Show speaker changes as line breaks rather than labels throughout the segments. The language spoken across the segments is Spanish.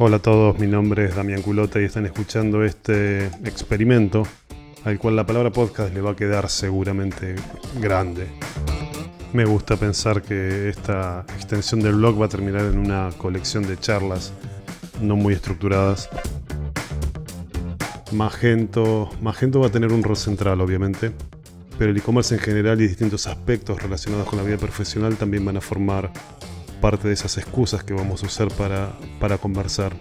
Hola a todos, mi nombre es Damián Culota y están escuchando este experimento al cual la palabra podcast le va a quedar seguramente grande. Me gusta pensar que esta extensión del blog va a terminar en una colección de charlas no muy estructuradas. Magento, Magento va a tener un rol central, obviamente, pero el e-commerce en general y distintos aspectos relacionados con la vida profesional también van a formar parte de esas excusas que vamos a usar para, para conversar.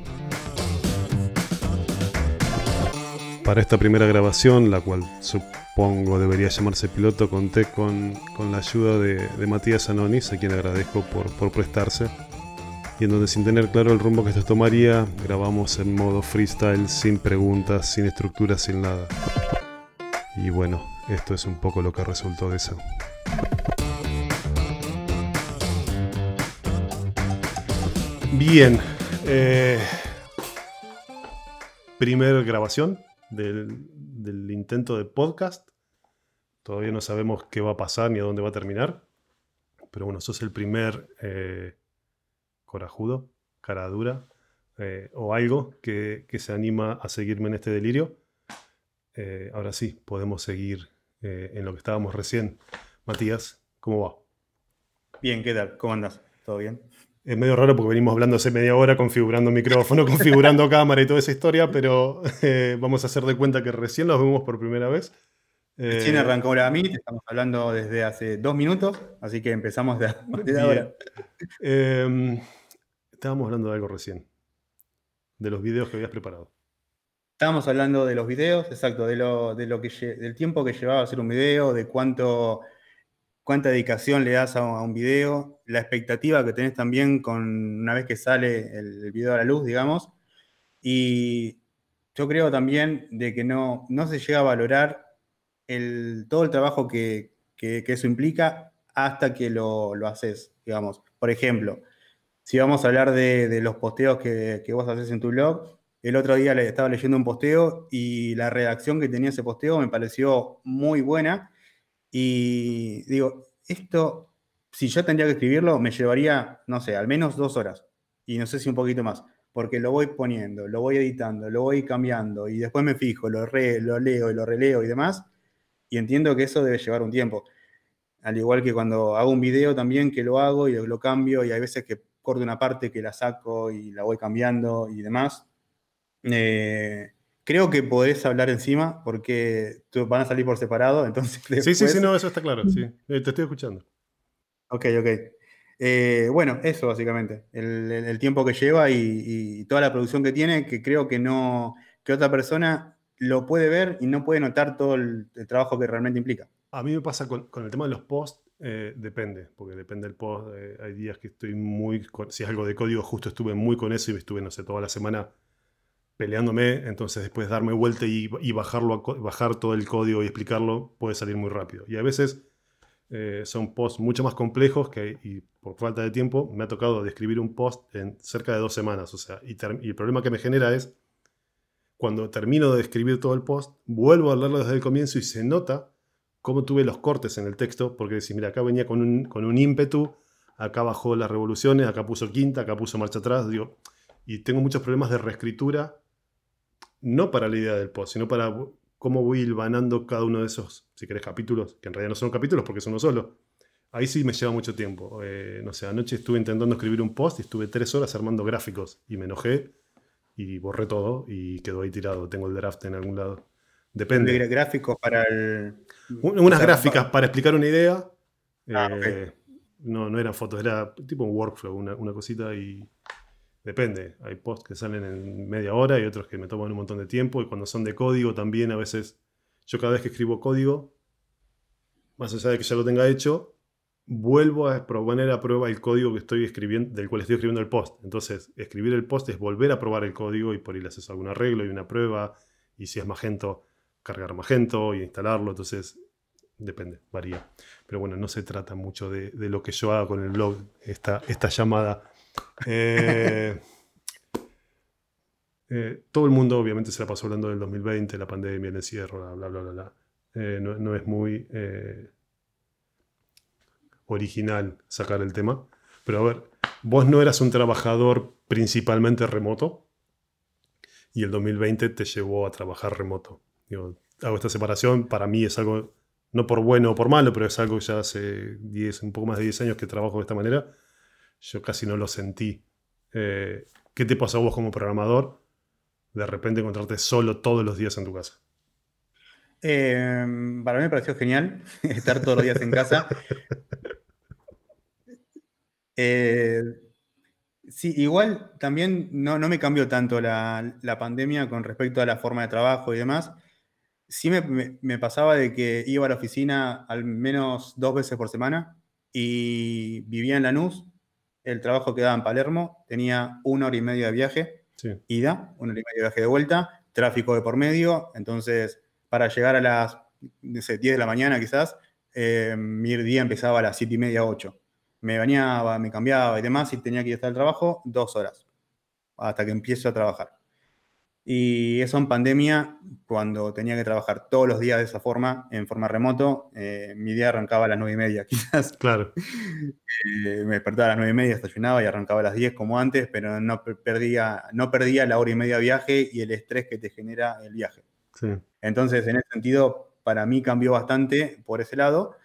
Para esta primera grabación, la cual supongo debería llamarse piloto, conté con, la ayuda de, Matías Anonis, a quien agradezco por, por prestarse, y en donde sin tener claro el rumbo que esto tomaría, grabamos en modo freestyle, sin preguntas, sin estructura, sin nada. Y bueno, esto es un poco lo que resultó de eso. Bien. Eh, primer grabación del, intento de podcast. Todavía no sabemos qué va a pasar ni a dónde va a terminar. Pero bueno, sos el primer eh, corajudo, cara dura, eh, o algo que, se anima a seguirme en este delirio. Eh, ahora sí, podemos seguir en lo que estábamos recién. Matías, ¿cómo va?
Bien, ¿qué tal? ¿Cómo andas? ¿Todo bien?
Es medio raro porque venimos hablando hace media hora configurando micrófono, configurando cámara y toda esa historia, pero eh, vamos a hacer de cuenta que recién los vemos por primera vez.
Recién eh, arrancó la Meet, estamos hablando desde hace dos minutos, así que empezamos de, ahora.
Em, estábamos hablando de algo recién, de los videos que habías preparado.
Estábamos hablando de los videos, exacto, de lo, de lo que, del tiempo que llevaba a hacer un video, de cuánto cuánta dedicación le das a, un video, la expectativa que tenés también con una vez que sale el, video a la luz, digamos. Y yo creo también de que no, no se llega a valorar el, todo el trabajo que, eso implica hasta que lo, haces, digamos. Por ejemplo, si vamos a hablar de, los posteos que, que, vos haces en tu blog, el otro día estaba leyendo un posteo y la redacción que tenía ese posteo me pareció muy buena y digo, esto, si yo tendría que escribirlo, me llevaría, no sé, al menos dos horas. Y no sé si un poquito más. Porque lo voy poniendo, lo voy editando, lo voy cambiando y después me fijo, lo, lo leo y lo releo y demás. Y entiendo que eso debe llevar un tiempo. Al igual que cuando hago un video también que lo hago y lo cambio y hay veces que corto una parte que la saco y la voy cambiando y demás. Eh, Creo que podés hablar encima porque van a salir por separado, entonces...
Sí, sí, sí, no, eso está claro, sí. Eh, te estoy escuchando.
Ok, ok. Eh, bueno, eso básicamente, el, tiempo que lleva y, toda la producción que tiene, que creo que no, que otra persona lo puede ver y no puede notar todo el, trabajo que realmente implica.
A mí me pasa con, el tema de los posts, eh, depende, porque depende del post. hay días que estoy muy, si es algo de código, justo estuve muy con eso y estuve, no sé, toda la semana peleándome, entonces después darme vuelta y, bajarlo, bajar todo el código y explicarlo puede salir muy rápido. Y a veces eh, son posts mucho más complejos que, y por falta de tiempo, me ha tocado describir un post en cerca de dos semanas. O sea, y, el problema que me genera es, cuando termino de escribir todo el post, vuelvo a leerlo desde el comienzo y se nota cómo tuve los cortes en el texto, porque decís, mira, acá venía con un, con un ímpetu, acá bajó las revoluciones, acá puso quinta, acá puso marcha atrás, digo, y tengo muchos problemas de reescritura no para la idea del post, sino para cómo voy hilvanando cada uno de esos, si querés, capítulos, que en realidad no son capítulos porque son uno solo. Ahí sí me lleva mucho tiempo. Eh, no sé, anoche estuve intentando escribir un post y estuve tres horas armando gráficos y me enojé y borré todo y quedó ahí tirado. Tengo el draft en algún lado. Depende.
Gráficos para el.
Unas gráficas para explicar una idea. Ah, eh, no, no eran fotos, era tipo un workflow, una, una cosita y Depende, hay posts que salen en media hora y otros que me toman un montón de tiempo y cuando son de código también a veces, yo cada vez que escribo código, más allá de que ya lo tenga hecho, vuelvo a poner a prueba el código que estoy escribiendo, del cual estoy escribiendo el post. Entonces, escribir el post es volver a probar el código y por ahí le haces algún arreglo y una prueba. Y si es Magento, cargar Magento y instalarlo. Entonces, depende, varía. Pero bueno, no se trata mucho de, lo que yo haga con el blog, esta, esta llamada eh, eh, todo el mundo obviamente se la pasó hablando del 2020, la pandemia, el encierro, bla, bla, bla, bla. Eh, no, es muy original sacar el tema. Pero a ver, vos no eras un trabajador principalmente remoto, y el 2020 te llevó a trabajar remoto. hago esta separación, para mí es algo, no por bueno o por malo, pero es algo que ya hace 10, un poco más de 10 años que trabajo de esta manera. Yo casi no lo sentí. Eh, ¿Qué te pasó a vos como programador de repente encontrarte solo todos los días en tu casa?
Em, para mí me pareció genial estar todos los días en casa. Eh, sí, igual también no, me cambió tanto la, pandemia con respecto a la forma de trabajo y demás. Sí me, pasaba de que iba a la oficina al menos dos veces por semana y vivía en Lanús. El trabajo quedaba en Palermo, tenía una hora y media de viaje, ida, una hora y media de viaje de vuelta, tráfico de por medio, entonces para llegar a las 10 de la mañana quizás, eh, mi día empezaba a las 7 y media, 8. Me bañaba, me cambiaba y demás, y tenía que ir hasta el trabajo dos horas, hasta que empiezo a trabajar. Y eso en pandemia, cuando tenía que trabajar todos los días de esa forma, en forma remoto, eh, mi día arrancaba a las 9 y media, quizás.
Claro.
Eh, me despertaba a las 9 y media, estacionaba y arrancaba a las 10 como antes, pero no perdía, no perdía la hora y media de viaje y el estrés que te genera el viaje. Entonces, en ese sentido, para mí cambió bastante por ese lado,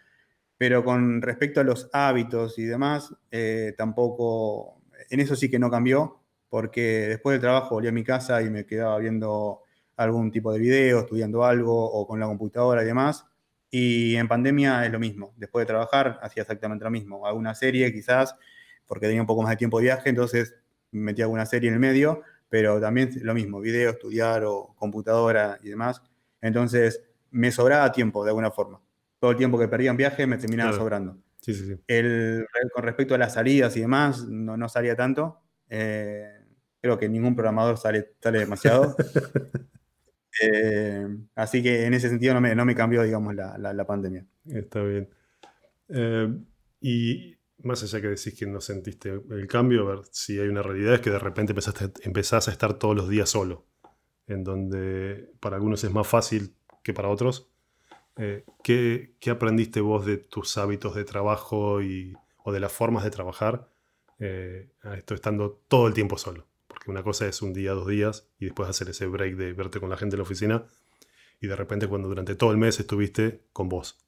pero con respecto a los hábitos y demás, eh, tampoco, en eso sí que no cambió, porque después del trabajo volví a mi casa y me quedaba viendo algún tipo de video, estudiando algo o con la computadora y demás. Y en pandemia es lo mismo. Después de trabajar hacía exactamente lo mismo. Alguna serie quizás, porque tenía un poco más de tiempo de viaje, entonces metía alguna serie en el medio pero también lo mismo, video, estudiar o computadora y demás. Entonces, me sobraba tiempo de alguna forma. Todo el tiempo que perdía en viaje me terminaba sobrando.
Sí, sí, sí.
El, con respecto a las salidas y demás, no, no salía tanto. Eh, creo que ningún programador sale, sale demasiado. Eh, así que en ese sentido no me, no me cambió, digamos, la, la, pandemia.
Está bien. Eh, y más allá que decís que no sentiste el cambio, a ver si hay una realidad, es que de repente empezaste, empezás a estar todos los días solo, en donde para algunos es más fácil que para otros. Eh, ¿qué, aprendiste vos de tus hábitos de trabajo y, o de las formas de trabajar eh, esto estando todo el tiempo solo? Porque una cosa es un día, dos días, y después hacer ese break de verte con la gente en la oficina, y de repente cuando durante todo el mes estuviste con vos.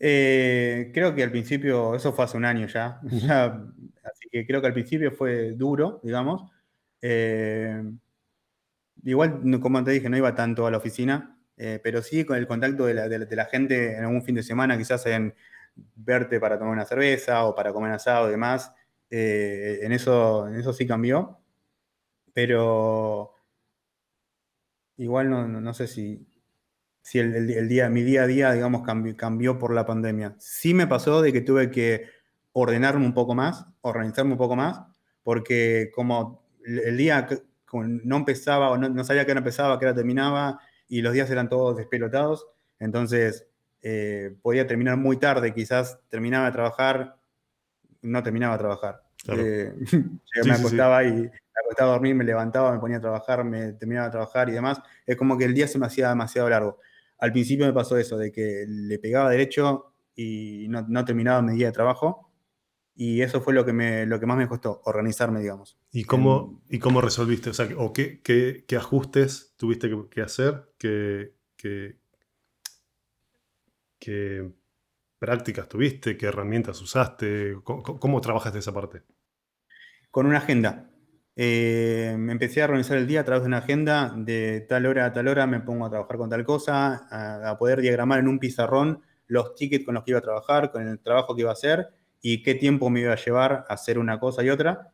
Eh, creo que al principio, eso fue hace un año ya, así que creo que al principio fue duro, digamos. Eh, igual, como te dije, no iba tanto a la oficina, eh, pero sí con el contacto de la, gente en algún fin de semana, quizás en verte para tomar una cerveza o para comer asado y demás, en, eso, en eso sí cambió, pero igual no sé si, si el, día, mi día a día, digamos, cambió, por la pandemia. Sí me pasó de que tuve que ordenarme un poco más, organizarme un poco más, porque como el día no empezaba o no, sabía que no empezaba, que era terminaba, y los días eran todos despelotados, entonces eh, podía terminar muy tarde, quizás terminaba de trabajar, no terminaba de trabajar. Eh, me acostaba y me acostaba a dormir, me levantaba, me ponía a trabajar, me terminaba de trabajar y demás. Es como que el día se me hacía demasiado largo al principio me pasó eso, de que le pegaba derecho y no, terminaba mi día de trabajo. Y eso fue lo que, me, lo que más me costó, organizarme, digamos.
¿Y cómo, ¿y cómo resolviste? O, sea, ¿o qué, qué, ajustes tuviste que, hacer? ¿Qué, qué, qué prácticas tuviste? ¿Qué herramientas usaste? ¿Cómo, cómo trabajaste esa parte?
Con una agenda. Eh, empecé a organizar el día a través de una agenda de tal hora a tal hora me pongo a trabajar con tal cosa, a, poder diagramar en un pizarrón los tickets con los que iba a trabajar, con el trabajo que iba a hacer y qué tiempo me iba a llevar a hacer una cosa y otra.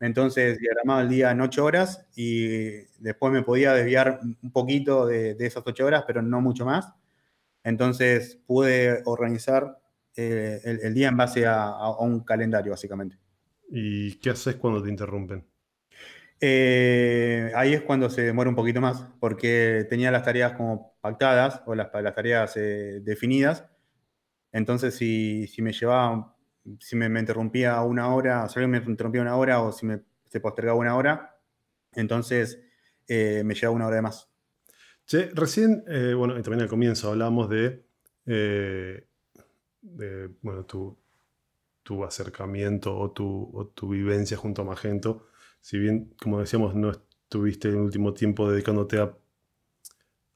Entonces diagramaba el día en ocho horas y después me podía desviar un poquito de, esas ocho horas, pero no mucho más. Entonces pude organizar eh, el, día en base a un calendario, básicamente.
¿Y qué haces cuando te interrumpen?
Eh, ahí es cuando se demora un poquito más, porque tenía las tareas como pactadas o las, las tareas eh, definidas. Entonces, si, si, me llevaba, si me, interrumpía una hora, si alguien me interrumpía una hora o si me, se postergaba una hora, entonces me llevaba una hora de más.
Che, recién, bueno, y también al comienzo hablamos de, de bueno, tu, tu acercamiento o tu, tu vivencia junto a Magento si bien, como decíamos, no es tuviste el último tiempo dedicándote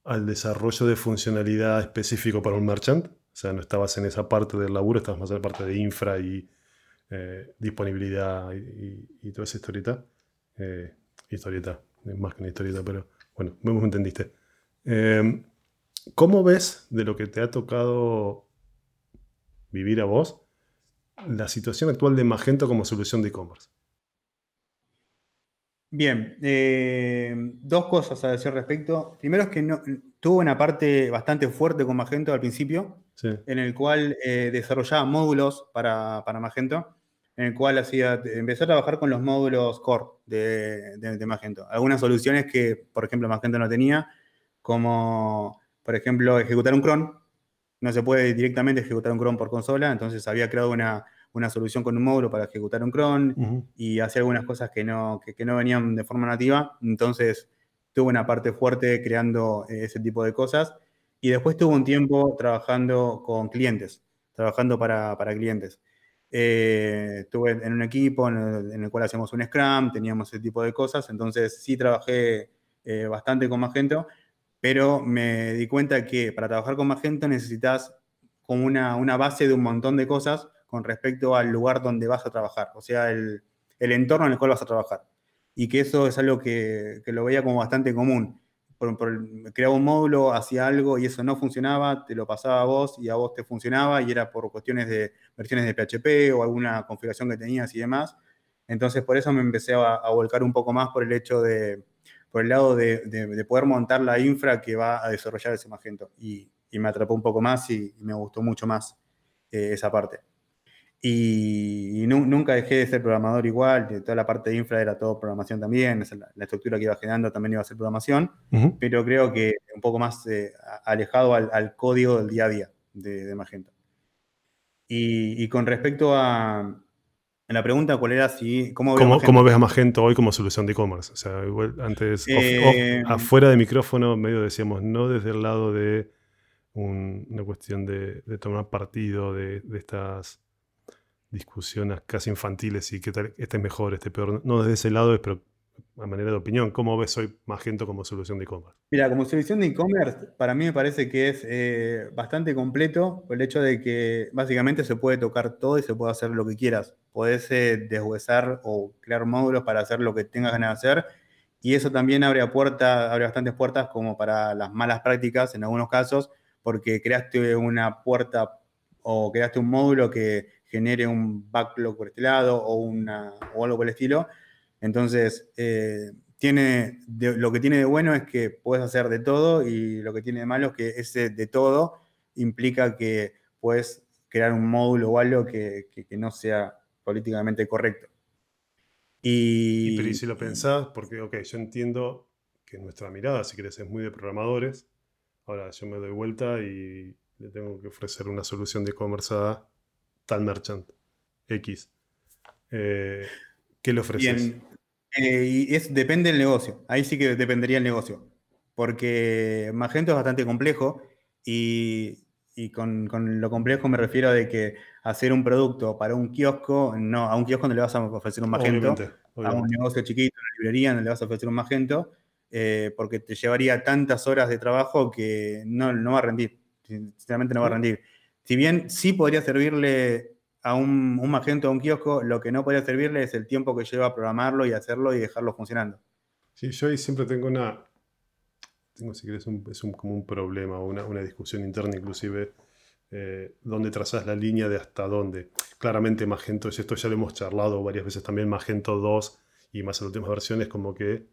al desarrollo de funcionalidad específico para un merchant. O sea, no estabas en esa parte del laburo, estabas más en la parte de infra y eh, disponibilidad y, toda esa historieta. Eh, historieta, más que una historieta, pero bueno, me entendiste. Eh, ¿Cómo ves de lo que te ha tocado vivir a vos la situación actual de Magento como solución de e-commerce?
Bien, eh, dos cosas a decir al respecto. Primero es que no, tuvo una parte bastante fuerte con Magento al principio, en el cual eh, desarrollaba módulos para, Magento, en el cual hacía, empezó a trabajar con los módulos core de, de Magento. Algunas soluciones que, por ejemplo, Magento no tenía, como por ejemplo, ejecutar un cron. No se puede directamente ejecutar un cron por consola, entonces había creado una, solución con un módulo para ejecutar un cron y hacer algunas cosas que no, no venían de forma nativa. Entonces tuve una parte fuerte creando eh, ese tipo de cosas. Y después tuve un tiempo trabajando con clientes, trabajando para, clientes. Eh, estuve en un equipo en el, cual hacíamos un Scrum, teníamos ese tipo de cosas, entonces sí trabajé eh, bastante con Magento, pero me di cuenta que para trabajar con Magento necesitas como una, una, base de un montón de cosas con respecto al lugar donde vas a trabajar, o sea, el, el entorno en el cual vas a trabajar. Y que eso es algo que, que lo veía como bastante común. Por, creaba un módulo, hacía algo y eso no funcionaba, te lo pasaba a vos y a vos te funcionaba y era por cuestiones de versiones de PHP o alguna configuración que tenías y demás. Entonces por eso me empecé a, a volcar un poco más por el hecho de, por el lado de, poder montar la infra que va a desarrollar ese Magento. Y, me atrapó un poco más y, me gustó mucho más eh, esa parte. Y, nunca dejé de ser programador igual, toda la parte de infra era todo programación también, la, estructura que iba generando también iba a ser programación, pero creo que un poco más eh, alejado al, código del día a día de, Magento. y con respecto a, la pregunta, ¿cuál era si.
¿Cómo, ¿Cómo, ves a Magento hoy como solución de e-commerce? O sea, antes, eh, afuera de micrófono, medio decíamos, no desde el lado de una cuestión de, tomar partido de, estas discusiones casi infantiles y qué tal, este es mejor, este es peor. No desde ese lado, pero a manera de opinión, ¿cómo ves hoy Magento como solución de e-commerce?
Mira, como solución de e-commerce, para mí me parece que es eh, bastante completo el hecho de que básicamente se puede tocar todo y se puede hacer lo que quieras. Podés eh, deshuesar o crear módulos para hacer lo que tengas ganas de hacer. Y eso también abre, puerta, abre bastantes puertas como para las malas prácticas en algunos casos, porque creaste una puerta o creaste un módulo que genere un backlog por este lado o, una, o algo por el estilo entonces, eh, tiene, lo que tiene de bueno es que puedes hacer de todo y lo que tiene de malo es que ese de todo implica que puedes crear un módulo o algo que, no sea políticamente correcto.
Y, pero si lo pensás, porque, ok, yo entiendo que nuestra mirada, si querés, es muy de programadores. Ahora yo me doy vuelta y le tengo que ofrecer una solución de e-commerce a tal merchant X. Eh, ¿Qué le ofreces?
Eh, y es, depende del negocio. Ahí sí que dependería el negocio. Porque Magento es bastante complejo y, con, lo complejo me refiero a de que hacer un producto para un kiosco, no, a un kiosco no le vas a ofrecer un Magento, a un negocio chiquito, una librería no le vas a ofrecer un Magento, eh, porque te llevaría tantas horas de trabajo que no, no va a rendir. Sinceramente no va a rendir. Si bien sí podría servirle a un, un, magento a un kiosco, lo que no podría servirle es el tiempo que lleva a programarlo y hacerlo y dejarlo funcionando.
Sí, yo ahí siempre tengo una, tengo si querés, un, es un, como un problema una, una, discusión interna inclusive, eh, donde trazas la línea de hasta dónde. Claramente Magento, esto ya lo hemos charlado varias veces también, Magento 2 y más en las últimas versiones, como que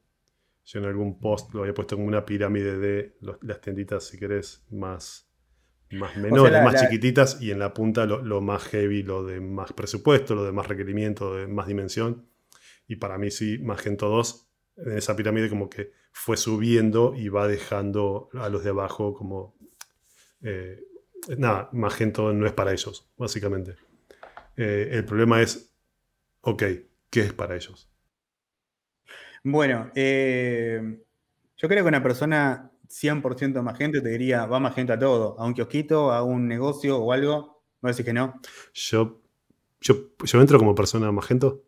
yo en algún post lo había puesto como una pirámide de las tienditas, si querés, más más menores, más chiquititas, y en la punta lo, más heavy, lo de más presupuesto, lo de más requerimiento, de más dimensión. Y para mí sí, Magento 2, en esa pirámide como que fue subiendo y va dejando a los de abajo como... Eh, nada, Magento no es para ellos, básicamente. Eh, el problema es, ok, ¿qué es para ellos?
Bueno, eh, yo creo que una persona 100% Magento, te diría, va Magento a todo, a un kiosquito, a un negocio o algo. ¿No decís que no?
Yo, yo, yo entro como persona Magento.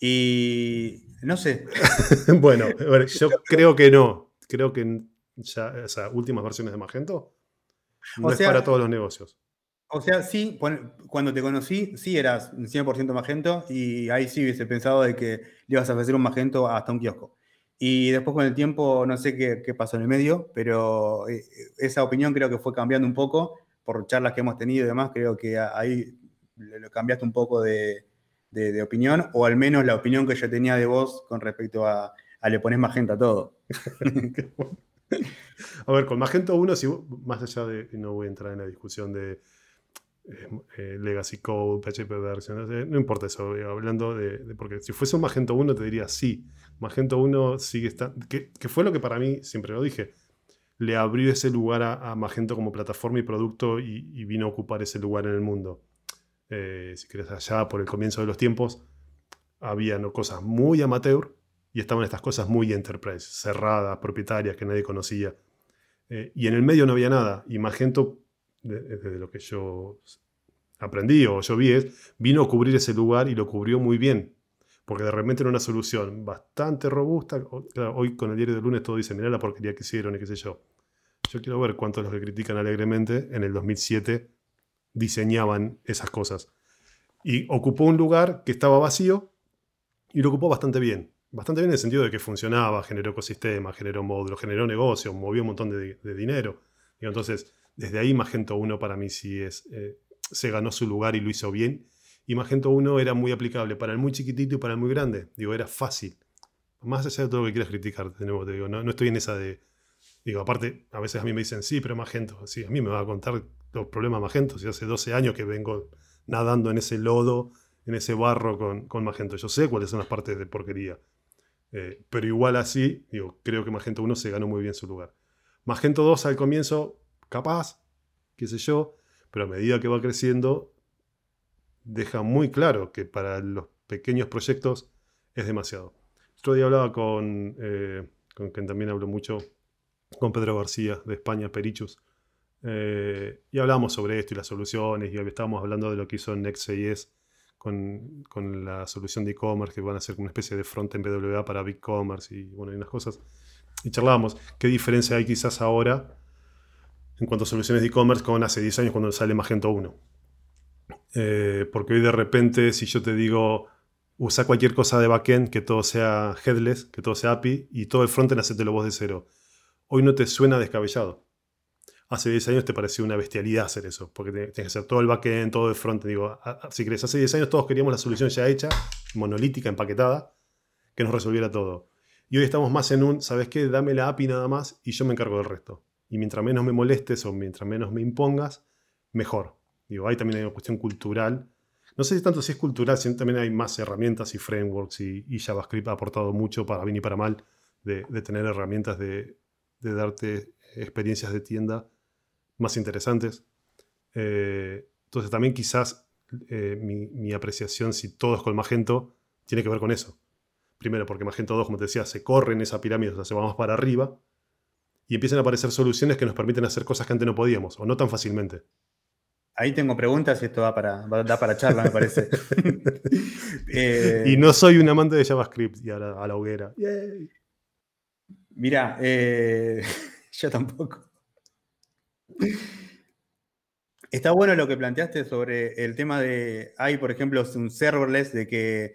Y No sé.
bueno, yo creo que no. Creo que ya, o sea, últimas versiones de Magento no es para todos los negocios.
O sea, sí, cuando te conocí, sí eras 100% Magento y ahí sí hubiese pensado de que le ibas a ofrecer un Magento hasta un kiosco. Y después con el tiempo, no sé qué, pasó en el medio, pero eh, esa opinión creo que fue cambiando un poco por charlas que hemos tenido y demás. Creo que ahí lo cambiaste un poco de, opinión, o al menos la opinión que yo tenía de vos con respecto a, le pones Magento a todo.
a ver, con Magento 1, si, más allá de, no voy a entrar en la discusión de eh, Legacy Code, PHP versiones, no importa eso, eh, hablando de, porque si fuese un Magento 1 te diría sí, Magento 1 sigue estando, que, fue lo que para mí, siempre lo dije, le abrió ese lugar a, Magento como plataforma y producto y, vino a ocupar ese lugar en el mundo. Eh, si querés allá, por el comienzo de los tiempos, había cosas muy amateur y estaban estas cosas muy enterprise, cerradas, propietarias, que nadie conocía. y en el medio no había nada. Y Magento desde lo que yo aprendí o yo vi, vino a cubrir ese lugar y lo cubrió muy bien. Porque de repente era una solución bastante robusta. Hoy con el diario de lunes todo dice, mirá la porquería que hicieron y qué sé yo. Yo quiero ver cuántos los que critican alegremente en el 2007 diseñaban esas cosas. Y ocupó un lugar que estaba vacío y lo ocupó bastante bien. Bastante bien en el sentido de que funcionaba, generó ecosistema, generó módulo, generó negocio, movió un montón de, de dinero. Y entonces, desde ahí Magento 1 para mí sí es, eh, se ganó su lugar y lo hizo bien. Y Magento 1 era muy aplicable para el muy chiquitito y para el muy grande. Digo, era fácil. Más allá de todo lo que quieras criticar, de nuevo te digo, no, estoy en esa de... Digo, aparte, a veces a mí me dicen, sí, pero Magento, sí, a mí me va a contar los problemas Magento, si hace 12 años que vengo nadando en ese lodo, en ese barro con, con Magento. Yo sé cuáles son las partes de porquería. Eh, pero igual así, digo, creo que Magento 1 se ganó muy bien su lugar. Magento 2 al comienzo capaz, qué sé yo, pero a medida que va creciendo, deja muy claro que para los pequeños proyectos es demasiado. Otro día hablaba con, eh, con quien también hablo mucho, con Pedro García de España, Perichus, eh, y hablábamos sobre esto y las soluciones, y estábamos hablando de lo que hizo Next.js con, con la solución de e-commerce, que van a ser una especie de front en BWA para BigCommerce y bueno, y unas cosas. Y charlábamos, ¿qué diferencia hay quizás ahora en cuanto a soluciones de e-commerce con hace 10 años cuando sale Magento 1. Eh, porque hoy de repente, si yo te digo, usa cualquier cosa de backend, que todo sea headless, que todo sea API, y todo el frontend hacetelo vos de cero. Hoy no te suena descabellado. Hace 10 años te pareció una bestialidad hacer eso, porque tienes que hacer todo el backend, todo el frontend. Digo, si crees, hace 10 años todos queríamos la solución ya hecha, monolítica, empaquetada, que nos resolviera todo. Y hoy estamos más en un, ¿sabes qué? Dame la API nada más y yo me encargo del resto y mientras menos me molestes o mientras menos me impongas, mejor. Digo, ahí también una cuestión cultural. No sé si tanto si es cultural, sino también hay más herramientas y frameworks y, JavaScript ha aportado mucho para bien y para mal de, tener herramientas de, darte experiencias de tienda más interesantes. Eh, entonces también quizás eh, mi, mi, apreciación, si todo es con Magento, tiene que ver con eso. Primero, porque Magento 2, como te decía, se corre en esa pirámide, o sea, se va más para arriba y empiezan a aparecer soluciones que nos permiten hacer cosas que antes no podíamos, o no tan fácilmente.
Ahí tengo preguntas y esto da para, da para charla, me parece.
Eh, y no soy un amante de JavaScript y a la, hoguera.
Mira, eh, yo tampoco. Está bueno lo que planteaste sobre el tema de, hay por ejemplo un serverless de que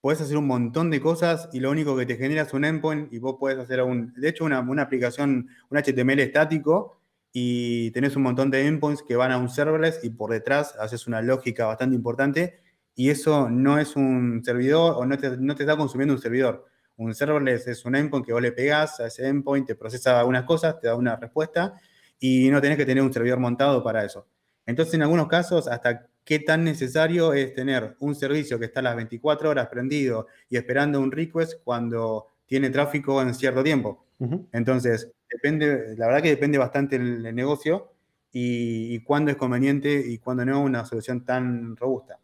puedes hacer un montón de cosas y lo único que te genera es un endpoint y vos puedes hacer un, de hecho, una, aplicación, un HTML estático y tenés un montón de endpoints que van a un serverless y por detrás haces una lógica bastante importante y eso no es un servidor o no te, no te está consumiendo un servidor. Un serverless es un endpoint que vos le pegás a ese endpoint, te procesa algunas cosas, te da una respuesta y no tenés que tener un servidor montado para eso. Entonces, en algunos casos, hasta qué tan necesario es tener un servicio que está a las 24 horas prendido y esperando un request cuando tiene tráfico en cierto tiempo. Entonces, depende, la verdad que depende bastante el, negocio y, y cuándo es conveniente y cuándo no una solución tan robusta.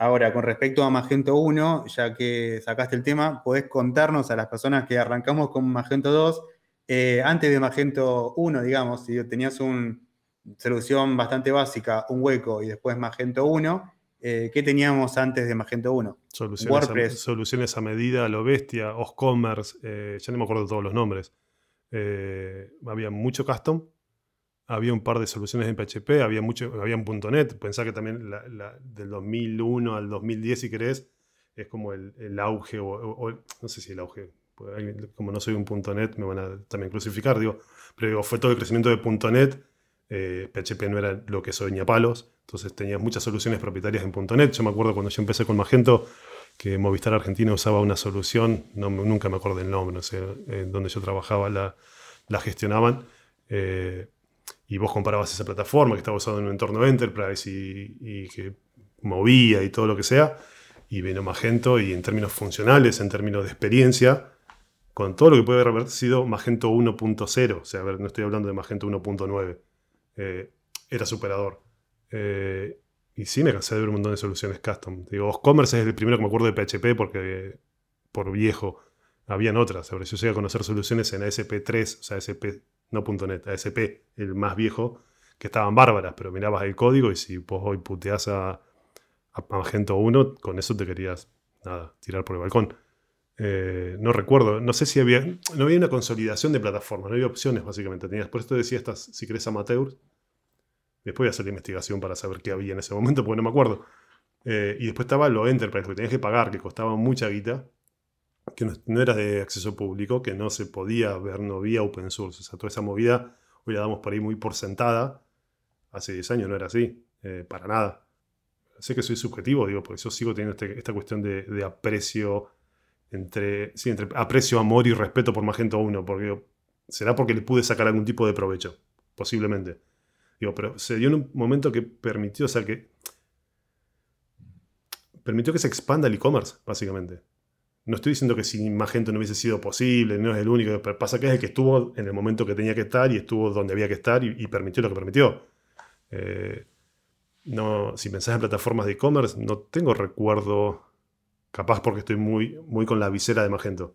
Ahora, con respecto a Magento 1, ya que sacaste el tema, podés contarnos a las personas que arrancamos con Magento 2, eh, antes de Magento 1, digamos, si tenías un, solución bastante básica, un hueco y después Magento 1, eh, ¿qué teníamos antes de Magento 1?
Soluciones, A, soluciones a medida, a lo bestia, Oscommerce, eh, ya no me acuerdo de todos los nombres. Eh, había mucho custom, había un par de soluciones en PHP, había mucho, había un .NET. Pensá que también del 2001 al 2010, si querés, es como el, auge, o, no sé si el auge, como no soy un .NET, me van a también crucificar, digo, pero digo, fue todo el crecimiento de .NET, PHP no era lo que soy ni a palos, entonces tenías muchas soluciones propietarias en .NET. Yo me acuerdo cuando yo empecé con Magento que Movistar Argentina usaba una solución, no, nunca me acuerdo el nombre, no sé, en donde yo trabajaba la, la gestionaban. Eh, y vos comparabas esa plataforma que estaba usando en un entorno Enterprise y, que movía y todo lo que sea, y vino Magento y en términos funcionales, en términos de experiencia, con todo lo que puede haber sido Magento 1.0, o sea, a ver, no estoy hablando de Magento 1.9, eh, era superador. Eh, y sí me cansé de ver un montón de soluciones custom. Digo, Commerce es el primero que me acuerdo de PHP porque por viejo habían otras. Yo llegué a conocer soluciones en ASP3, o sea, ASP, no .NET, ASP, el más viejo, que estaban bárbaras, pero mirabas el código y si vos hoy puteás a, a Magento 1, con eso te querías, nada, tirar por el balcón. Eh, no recuerdo, no sé si había, no había una consolidación de plataformas, no había opciones básicamente. Tenías, por esto decía estas, si querés amateurs, Después voy a hacer la investigación para saber qué había en ese momento, porque no me acuerdo. Eh, y después estaba lo Enterprise, que tenías que pagar, que costaba mucha guita, que no, era de acceso público, que no se podía ver, no había open source. O sea, toda esa movida hoy la damos por ahí muy por sentada. Hace 10 años no era así, eh, para nada. Sé que soy subjetivo, digo, porque yo sigo teniendo este, esta cuestión de, aprecio entre, sí, entre aprecio, amor y respeto por Magento 1, porque será porque le pude sacar algún tipo de provecho, posiblemente. Digo, pero se dio en un momento que permitió, o sea, que permitió que se expanda el e-commerce, básicamente. No estoy diciendo que sin Magento no hubiese sido posible, no es el único, pero pasa que es el que estuvo en el momento que tenía que estar y estuvo donde había que estar y, permitió lo que permitió. Eh, no, si pensás en plataformas de e-commerce, no tengo recuerdo, capaz porque estoy muy, muy con la visera de Magento,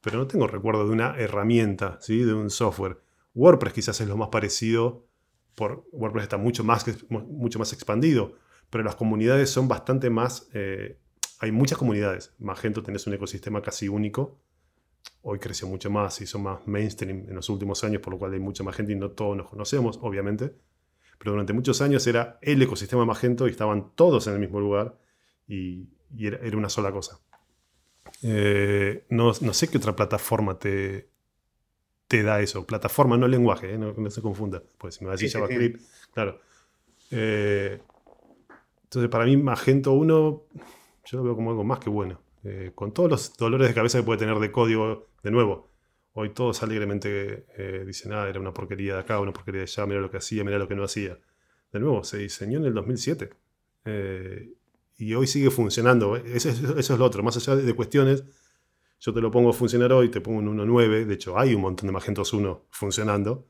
pero no tengo recuerdo de una herramienta, ¿sí? de un software. WordPress quizás es lo más parecido WordPress está mucho más, mucho más expandido, pero las comunidades son bastante más... Eh, hay muchas comunidades. Magento tenés un ecosistema casi único. Hoy creció mucho más y son más mainstream en los últimos años, por lo cual hay mucha más gente y no todos nos conocemos, obviamente. Pero durante muchos años era el ecosistema Magento y estaban todos en el mismo lugar y, era, una sola cosa. Eh, no, sé qué otra plataforma te, te da eso. Plataforma, no lenguaje, ¿eh? no, se confunda. Pues si me va a decir JavaScript, claro. Eh, entonces, para mí, Magento 1, yo lo veo como algo más que bueno. Eh, con todos los dolores de cabeza que puede tener de código, de nuevo. Hoy todos alegremente dicen, ah, era una porquería de acá, una porquería de allá, mira lo que hacía, mira lo que no hacía. De nuevo, se diseñó en el 2007. y hoy sigue funcionando. Eso, eso, es lo otro. Más allá de cuestiones yo te lo pongo a funcionar hoy, te pongo un 1.9, de hecho hay un montón de Magentos 1 funcionando.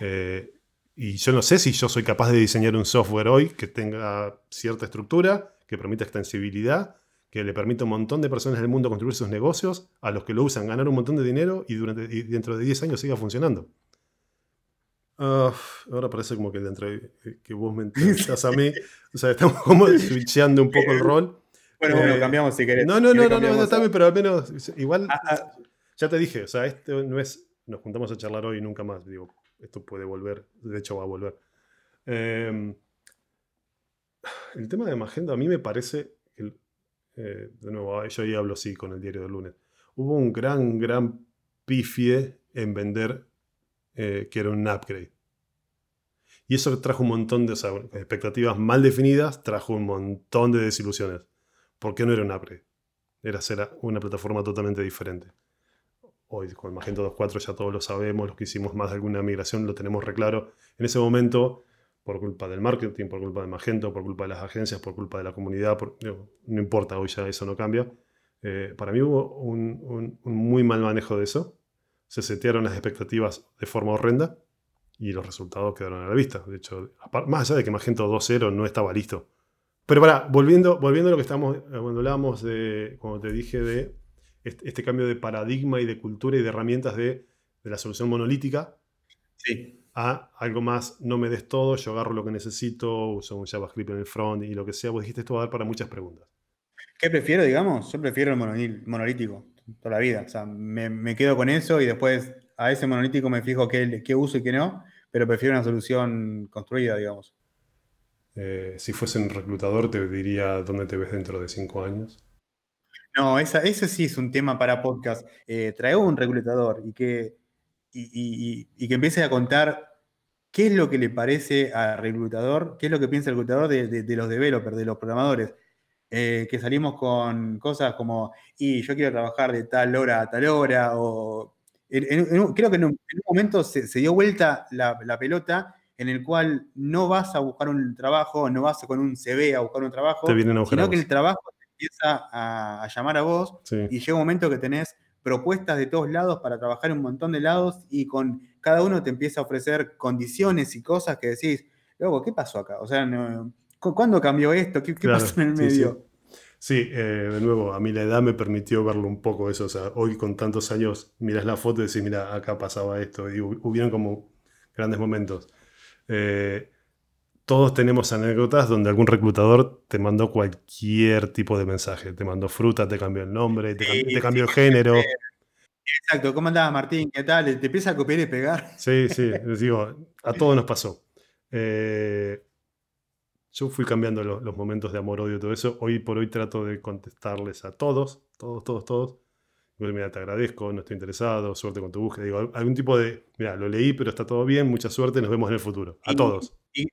Eh, y yo no sé si yo soy capaz de diseñar un software hoy que tenga cierta estructura, que permita extensibilidad, que le permita a un montón de personas del mundo construir sus negocios, a los que lo usan ganar un montón de dinero y, durante, dentro de 10 años siga funcionando. ahora parece como que dentro de, que vos me a mí. O sea, estamos como switcheando un poco el rol.
Bueno, bueno, eh, cambiamos si querés.
No, no, no, no, no, está bien, pero al menos igual ah, ah. ya te dije, o sea, esto no es nos juntamos a charlar hoy y nunca más. Digo, esto puede volver, de hecho va a volver. Em, el tema de Magento a mí me parece, que, eh, de nuevo, yo ahí hablo así con el diario del lunes, hubo un gran, gran pifie en vender eh, que era un upgrade. Y eso trajo un montón de expectativas mal definidas, trajo un montón de desilusiones porque no era un upgrade. Era ser una plataforma totalmente diferente. Hoy con Magento 2.4 ya todos lo sabemos, los que hicimos más de alguna migración lo tenemos reclaro. En ese momento, por culpa del marketing, por culpa de Magento, por culpa de las agencias, por culpa de la comunidad, no, importa, hoy ya eso no cambia. Eh, para mí hubo un, muy mal manejo de eso. Se setearon las expectativas de forma horrenda y los resultados quedaron a la vista. De hecho, más allá de que Magento 2.0 no estaba listo pero para, volviendo, volviendo a lo que estamos, cuando hablábamos de, como te dije, de este, cambio de paradigma y de cultura y de herramientas de, la solución monolítica.
Sí.
a algo más, no me des todo, yo agarro lo que necesito, uso un JavaScript en el front y lo que sea. Vos dijiste esto va a dar para muchas preguntas.
¿Qué prefiero, digamos? Yo prefiero el monolítico toda la vida. O sea, me, quedo con eso y después a ese monolítico me fijo qué, qué uso y qué no, pero prefiero una solución construida, digamos.
Eh, si fuese un reclutador, te diría dónde te ves dentro de cinco años.
No, esa, ese sí es un tema para podcast. Eh, traigo un reclutador y que, y, que empiece a contar qué es lo que le parece al reclutador, qué es lo que piensa el reclutador de los developers, de los programadores. Eh, que salimos con cosas como, y yo quiero trabajar de tal hora a tal hora, o creo que en un, momento se, dio vuelta la, pelota en el cual no vas a buscar un trabajo, no vas con un CV a buscar un trabajo, sino que el trabajo te empieza a, llamar a vos y llega un momento que tenés propuestas de todos lados para trabajar en un montón de lados y con cada uno te empieza a ofrecer condiciones y cosas que decís, luego, ¿qué pasó acá? O sea, no, ¿Cuándo cambió esto? ¿Qué, pasó en el medio?
Sí, eh, de nuevo, a mí la edad me permitió verlo un poco eso. O sea, hoy con tantos años miras la foto y decís, mira, acá pasaba esto. Y hubieron como grandes momentos. Eh, todos tenemos anécdotas donde algún reclutador te mandó cualquier tipo de mensaje. Te mandó fruta, te cambió el nombre, te, cambió el género.
Exacto, ¿cómo andabas Martín? ¿Qué tal? Te empieza a copiar y pegar.
Sí, sí, les digo, a todos nos pasó. Eh, yo fui cambiando los, momentos de amor, odio, todo eso. Hoy por hoy trato de contestarles a todos, todos, todos, todos. Mira, te agradezco, no estoy interesado, suerte con tu búsqueda. Digo, algún tipo de, mira, lo leí, pero está todo bien, mucha suerte, nos vemos en el futuro. A todos.
no,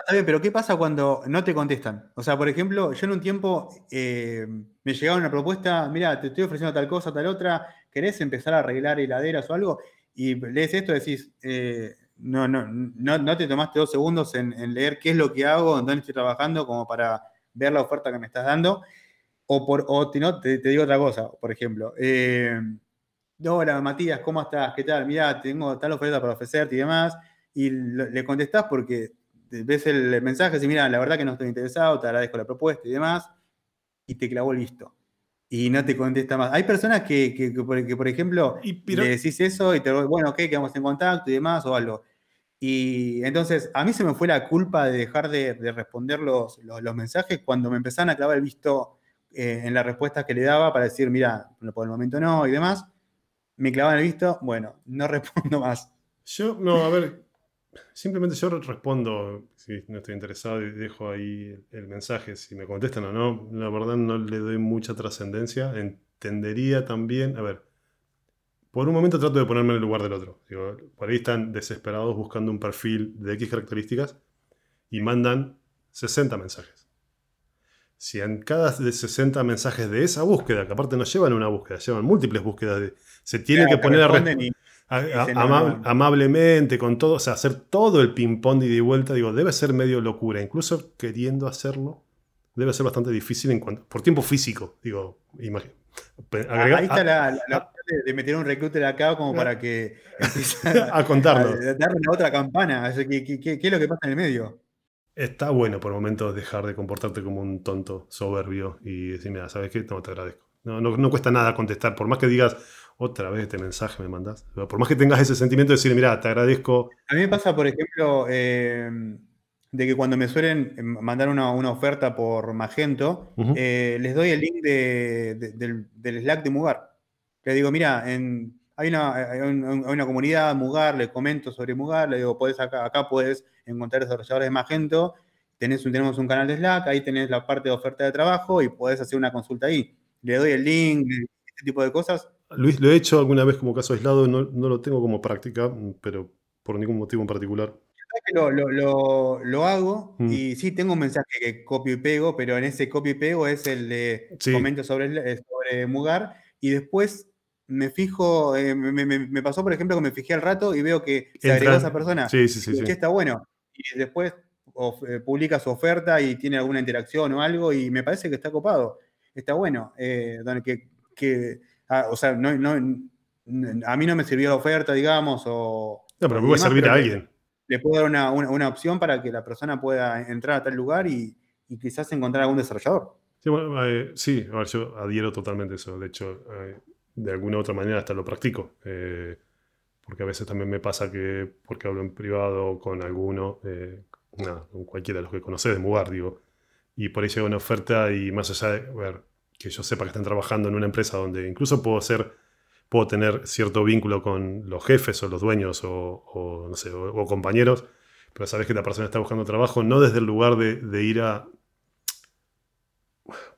está bien, pero ¿qué pasa cuando no te contestan? O sea, por ejemplo, yo en un tiempo eh, me llegaba una propuesta, mira, te estoy ofreciendo tal cosa, tal otra, ¿querés empezar a arreglar heladeras o algo? Y lees esto y decís, eh, no, no, no, te tomaste dos segundos en, leer qué es lo que hago, en dónde estoy trabajando, como para ver la oferta que me estás dando. O, por, o te, te, digo otra cosa, por ejemplo. Eh, Hola, Matías, ¿cómo estás? ¿Qué tal? Mira, tengo tal oferta para ofrecerte y demás. Y le contestás porque ves el mensaje y mira, la verdad que no estoy interesado, te agradezco la propuesta y demás. Y te clavó el visto y no te contesta más. Hay personas que, que, por, ejemplo, le decís eso y te bueno, ok, quedamos en contacto y demás o algo. Y entonces a mí se me fue la culpa de dejar de, responder los, los, mensajes cuando me empezaron a clavar el visto eh, en la respuesta que le daba para decir, mira, por el momento no y demás. Me clavaban el visto, bueno, no respondo más.
Yo, no, a ver, Simplemente yo respondo si no estoy interesado y dejo ahí el mensaje, si me contestan o no. La verdad no le doy mucha trascendencia. Entendería también, a ver, por un momento trato de ponerme en el lugar del otro. Digo, por ahí están desesperados buscando un perfil de X características y mandan 60 mensajes. Si en cada de 60 mensajes de esa búsqueda, que aparte no llevan una búsqueda, llevan múltiples búsquedas, se tiene que poner a responder amablemente, con todo, o sea, hacer todo el ping-pong de ida y vuelta, digo, debe ser medio locura. Incluso queriendo hacerlo, debe ser bastante difícil en cuanto, por tiempo físico, digo, imagino.
Ahí está la, parte de meter un recruiter acá como para que
a, contarlo. A
darle una otra campana. ¿Qué, qué, es lo que pasa en el medio?
Está bueno por momentos dejar de comportarte como un tonto soberbio y decir, mira, ¿sabes qué? No, te agradezco. No, no, no, cuesta nada contestar. Por más que digas, otra vez este mensaje me mandas. Por más que tengas ese sentimiento de decir, mira, te agradezco.
A mí me pasa, por ejemplo, eh, de que cuando me suelen eh, mandar una, oferta por Magento, eh, les doy el link del, Slack de Mugar. Le digo, mira, en, hay, una, hay, una, comunidad Mugar, le comento sobre Mugar, le digo, puedes acá, acá puedes encontrar desarrolladores de Magento, tenés tenemos un canal de Slack, ahí tenés la parte de oferta de trabajo y puedes hacer una consulta ahí. Le doy el link, este tipo de cosas,
Luis, lo he hecho alguna vez como caso aislado, no, no lo tengo como práctica, pero por ningún motivo en particular.
Lo, lo, lo, hago mm. y sí tengo un mensaje que copio y pego, pero en ese copio y pego es el de comento sobre, sobre Mugar y después me fijo, eh, me, me, pasó por ejemplo que me fijé al rato y veo que se agregó esa persona.
Sí, sí, sí.
Y que está bueno. Y después eh, publica su oferta y tiene alguna interacción o algo y me parece que está copado. Está bueno. Eh, que, que Ah, o sea, no, a mí no me sirvió la oferta, digamos, o...
No, pero me puede servir a alguien.
Le, puedo dar una, opción para que la persona pueda entrar a tal lugar y, quizás encontrar algún desarrollador.
Sí, eh, sí, a ver, yo adhiero totalmente a eso. De hecho, de alguna u otra manera hasta lo practico. Eh, porque a veces también me pasa que, porque hablo en privado con alguno, eh, con cualquiera de los que conoces de Mugar, digo, y por ahí llega una oferta y más allá de ver, que yo sepa que están trabajando en una empresa donde incluso puedo ser, puedo tener cierto vínculo con los jefes o los dueños o, no sé, o, compañeros, pero sabes que la persona está buscando trabajo no desde el lugar de, ir a...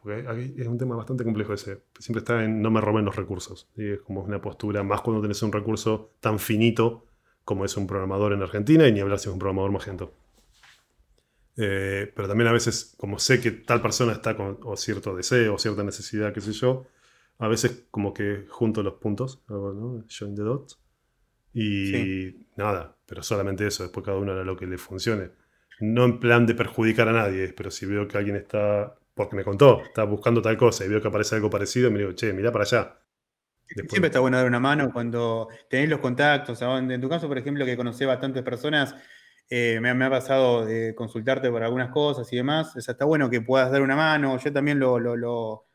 Porque es un tema bastante complejo ese. Siempre está en no me roben los recursos. Es como una postura, más cuando tenés un recurso tan finito como es un programador en Argentina y ni hablar si es un programador magento. Eh, pero también a veces, como sé que tal persona está con o cierto deseo o cierta necesidad, qué sé yo, a veces como que junto los puntos, ¿no? join the dots. Y nada, pero solamente eso, después cada uno hará lo que le funcione. No en plan de perjudicar a nadie, pero si veo que alguien está, porque me contó, está buscando tal cosa y veo que aparece algo parecido, me digo, che, mira para allá.
Siempre está bueno dar una mano cuando tenés los contactos. En tu caso, por ejemplo, que conocés bastantes personas, eh, me, ha pasado de consultarte por algunas cosas y demás. está bueno que puedas dar una mano. Yo también lo,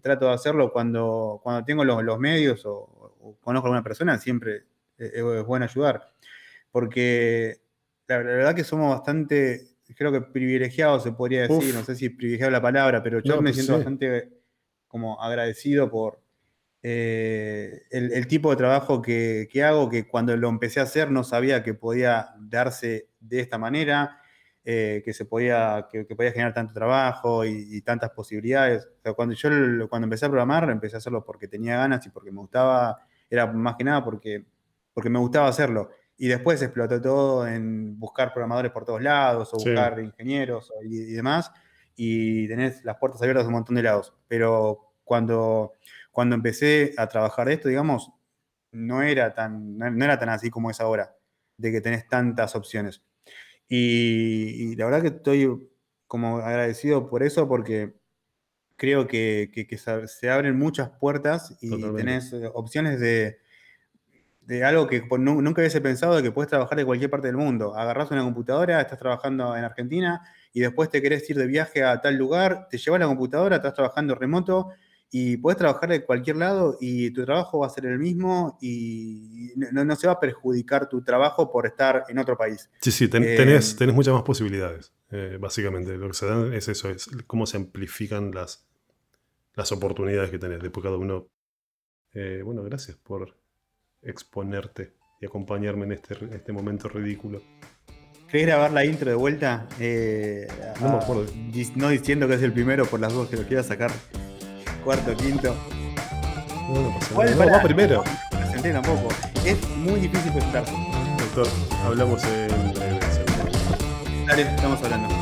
trato de hacerlo cuando, cuando tengo los, medios o, conozco a alguna persona, siempre es, bueno ayudar. Porque la, verdad que somos bastante, creo que privilegiados se podría decir, no sé si privilegiado la palabra, pero yo me pues siento bastante como agradecido por, eh, el, tipo de trabajo que, hago, que cuando lo empecé a hacer no sabía que podía darse de esta manera, eh, que se podía, que, podía generar tanto trabajo y, tantas posibilidades. cuando yo cuando empecé a programar, empecé a hacerlo porque tenía ganas y porque me gustaba, era más que nada porque, porque me gustaba hacerlo. Y después explotó todo en buscar programadores por todos lados, o buscar ingenieros y, y demás, y tenés las puertas abiertas a un montón de lados. Pero cuando cuando empecé a trabajar esto, digamos, no era tan, no era tan así como es ahora, de que tenés tantas opciones. Y, la verdad que estoy como agradecido por eso, porque creo que, se abren muchas puertas y tenés eh, opciones de, de algo que nunca hubiese pensado de que puedes trabajar de cualquier parte del mundo. Agarrás una computadora, estás trabajando en Argentina y después te querés ir de viaje a tal lugar, te llevas la computadora, estás trabajando remoto y puedes trabajar de cualquier lado y tu trabajo va a ser el mismo y no, se va a perjudicar tu trabajo por estar en otro país.
Sí, sí, eh, tenés, muchas más posibilidades, eh, básicamente. Lo que se dan es eso, es cómo se amplifican las, las oportunidades que tenés. Después cada uno... Eh, bueno, gracias por exponerte y acompañarme en este, este momento ridículo.
¿Querés grabar la intro de vuelta? no me acuerdo. No diciendo que es el primero por las dos que lo quieras sacar cuarto, quinto.
No, no pasa nada. va primero.
No tampoco. Es muy difícil presentarse.
Doctor, hablamos en
Dale, estamos hablando.